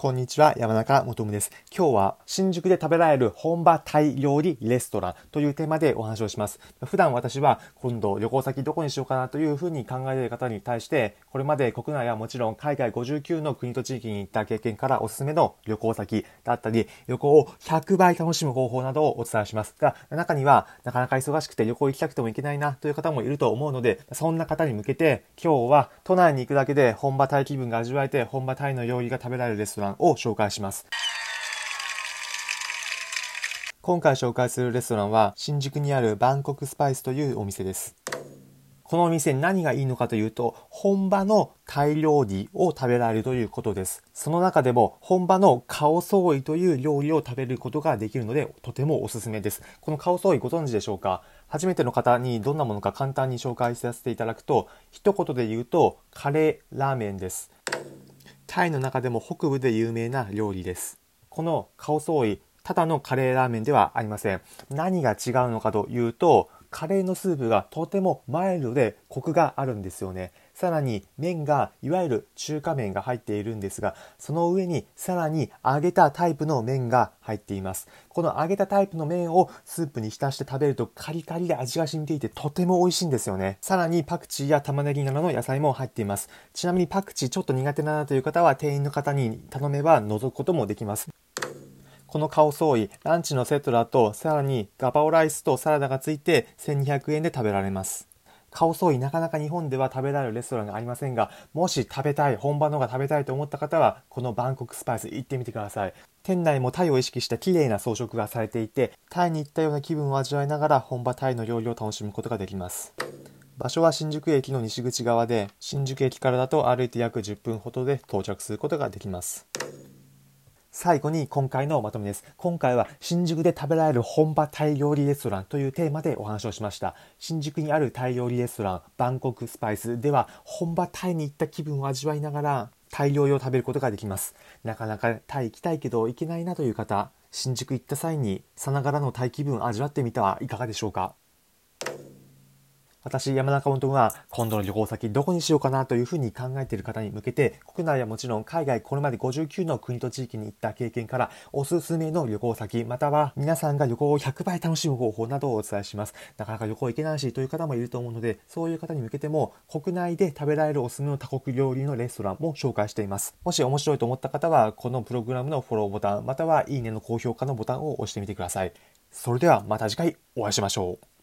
こんにちは、山中もとむです。今日は新宿で食べられる本場タイ料理レストランというテーマでお話をします。普段私は今度旅行先どこにしようかなというふうに考えている方に対して、これまで国内はもちろん海外59の国と地域に行った経験からおすすめの旅行先だったり、旅行を100倍楽しむ方法などをお伝えします。が、中にはなかなか忙しくて旅行行きたくても行けないなという方もいると思うので、そんな方に向けて今日は都内に行くだけで本場タイ気分が味わえて本場タイの料理が食べられるレストランンを紹介します。今回紹介するレストランは新宿にあるバンコクスパイスというお店です。このお店に何がいいのかというと、本場のタイ料理を食べられるということです。その中でも本場のカオソーイという料理を食べることができるので、とてもおすすめです。このカオソーイご存知でしょうか？初めての方にどんなものか簡単に紹介させていただくと、一言で言うと、カレーラーメンです。タイの中でも北部で有名な料理です。このカオソーイ、ただのカレーラーメンではありません。何が違うのかというと、カレーのスープがとてもマイルドでコクがあるんですよね。さらに麺がいわゆる中華麺が入っているんですが、その上にさらに揚げたタイプの麺が入っています。この揚げたタイプの麺をスープに浸して食べるとカリカリで味が染みていてとても美味しいんですよね。さらにパクチーや玉ねぎなどの野菜も入っています。ちなみにパクチーちょっと苦手だなという方は店員の方に頼めば覗くこともできます。このカオソーイ、ランチのセットだと、さらにガパオライスとサラダがついて1200円で食べられます。カオソーイなかなか日本では食べられるレストランがありませんが、もし食べたい、本場のが食べたいと思った方は、このバンコクスパイス行ってみてください。店内もタイを意識した綺麗な装飾がされていて、タイに行ったような気分を味わいながら本場タイの料理を楽しむことができます。場所は新宿駅の西口側で、新宿駅からだと歩いて約10分ほどで到着することができます。最後に今回のまとめです。今回は新宿で食べられる本場タイ料理レストランというテーマでお話をしました。新宿にあるタイ料理レストラン、バンコクスパイスでは本場タイに行った気分を味わいながらタイ料理を食べることができます。なかなかタイ行きたいけど行けないなという方、新宿行った際にさながらのタイ気分を味わってみてはいかがでしょうか？私、山中本が今度の旅行先どこにしようかなというふうに考えている方に向けて、国内はもちろん海外これまで59の国と地域に行った経験からおすすめの旅行先、または皆さんが旅行を100倍楽しむ方法などをお伝えします。なかなか旅行行けないしという方もいると思うので、そういう方に向けても国内で食べられるおすすめの多国料理のレストランも紹介しています。もし面白いと思った方は、このプログラムのフォローボタン、またはいいねの高評価のボタンを押してみてください。それではまた次回お会いしましょう。